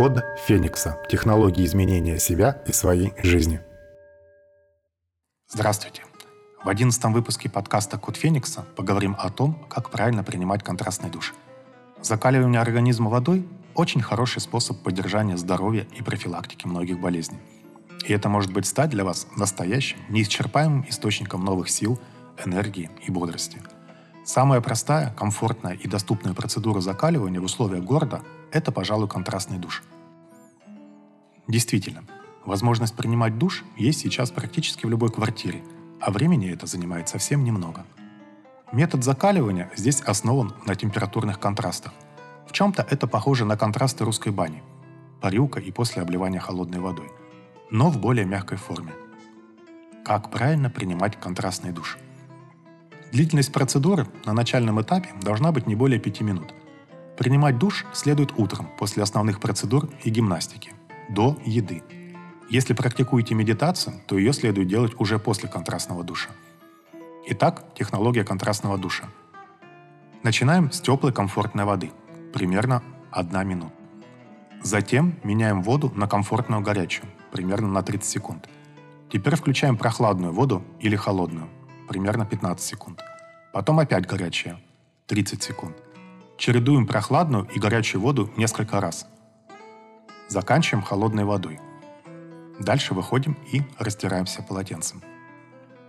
Код Феникса. Технологии изменения себя и своей жизни. Здравствуйте. В одиннадцатом выпуске подкаста «Код Феникса» поговорим о том, как правильно принимать контрастный душ. Закаливание организма водой – очень хороший способ поддержания здоровья и профилактики многих болезней. И это может быть стать для вас настоящим, неисчерпаемым источником новых сил, энергии и бодрости. Самая простая, комфортная и доступная процедура закаливания в условиях города – это, пожалуй, контрастный душ. Действительно, возможность принимать душ есть сейчас практически в любой квартире, а времени это занимает совсем немного. Метод закаливания здесь основан на температурных контрастах. В чем-то это похоже на контрасты русской бани – парилка и после обливания холодной водой, но в более мягкой форме. Как правильно принимать контрастный душ? Длительность процедуры на начальном этапе должна быть не более 5 минут. Принимать душ следует утром после основных процедур и гимнастики до еды. Если практикуете медитацию, то ее следует делать уже после контрастного душа. Итак, технология контрастного душа. Начинаем с теплой комфортной воды, примерно 1 минута. Затем меняем воду на комфортную горячую, примерно на 30 секунд. Теперь включаем прохладную воду или холодную, примерно 15 секунд. Потом опять горячая, 30 секунд. Чередуем прохладную и горячую воду несколько раз, Заканчиваем холодной водой. Дальше выходим и растираемся полотенцем.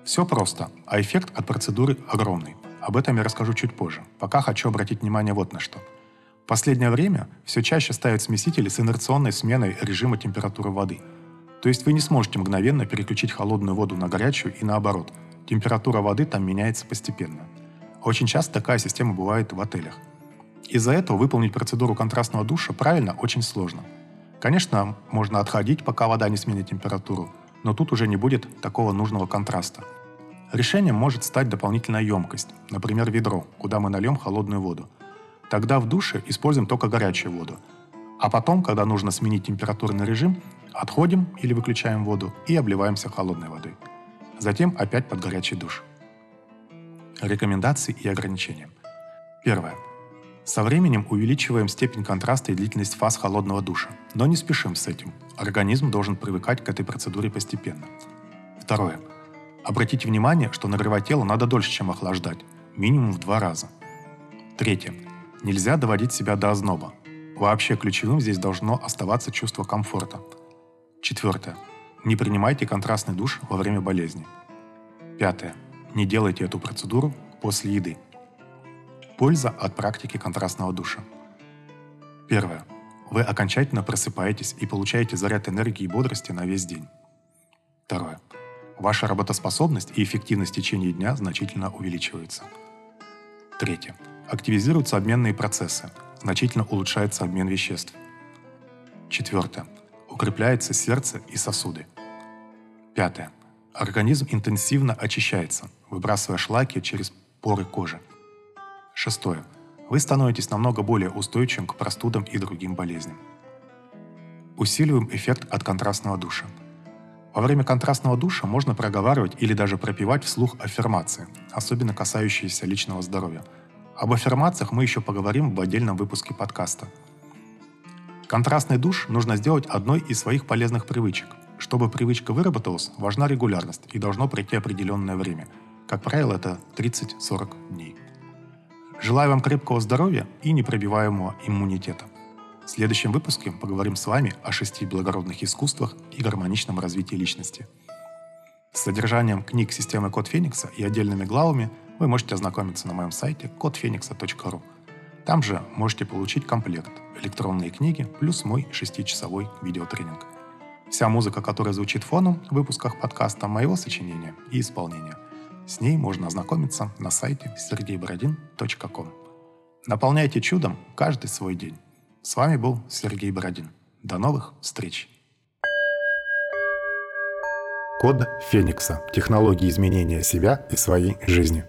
Все просто, а эффект от процедуры огромный. Об этом я расскажу чуть позже. Пока хочу обратить внимание вот на что. В последнее время все чаще ставят смесители с инерционной сменой режима температуры воды. То есть вы не сможете мгновенно переключить холодную воду на горячую и наоборот. Температура воды там меняется постепенно. Очень часто такая система бывает в отелях. Из-за этого выполнить процедуру контрастного душа правильно очень сложно – Конечно, можно отходить, пока вода не сменит температуру, но тут уже не будет такого нужного контраста. Решением может стать дополнительная емкость, например, ведро, куда мы нальем холодную воду. Тогда в душе используем только горячую воду. А потом, когда нужно сменить температурный режим, отходим или выключаем воду и обливаемся холодной водой. Затем опять под горячий душ. Рекомендации и ограничения. Первое. Со временем увеличиваем степень контраста и длительность фаз холодного душа, но не спешим с этим. Организм должен привыкать к этой процедуре постепенно. Второе. Обратите внимание, что нагревать тело надо дольше, чем охлаждать, минимум в два раза. Третье. Нельзя доводить себя до озноба. Вообще ключевым здесь должно оставаться чувство комфорта. Четвертое. Не принимайте контрастный душ во время болезни. Пятое. Не делайте эту процедуру после еды. Польза от практики контрастного душа. Первое. Вы окончательно просыпаетесь и получаете заряд энергии и бодрости на весь день. Второе. Ваша работоспособность и эффективность в течение дня значительно увеличиваются. Третье. Активизируются обменные процессы, значительно улучшается обмен веществ. Четвертое. Укрепляется сердце и сосуды. Пятое. Организм интенсивно очищается, выбрасывая шлаки через поры кожи – Шестое. Вы становитесь намного более устойчивым к простудам и другим болезням. Усиливаем эффект от контрастного душа. Во время контрастного душа можно проговаривать или даже пропивать вслух аффирмации, особенно касающиеся личного здоровья. Об аффирмациях мы еще поговорим в отдельном выпуске подкаста. Контрастный душ нужно сделать одной из своих полезных привычек. Чтобы привычка выработалась, важна регулярность и должно пройти определенное время. Как правило, это 30-40 дней. Желаю вам крепкого здоровья и непробиваемого иммунитета. В следующем выпуске поговорим с вами о шести благородных искусствах и гармоничном развитии личности. С содержанием книг системы Код Феникса и отдельными главами вы можете ознакомиться на моем сайте кодфеникса.ру. Там же можете получить комплект электронные книги плюс мой шестичасовой видеотренинг. Вся музыка, которая звучит фоном в выпусках подкаста, моего сочинения и исполнения – с ней можно ознакомиться на сайте sergeyborodin.com. Наполняйте чудом каждый свой день. С вами был Сергей Бородин. До новых встреч! Код Феникса. Технологии изменения себя и своей жизни.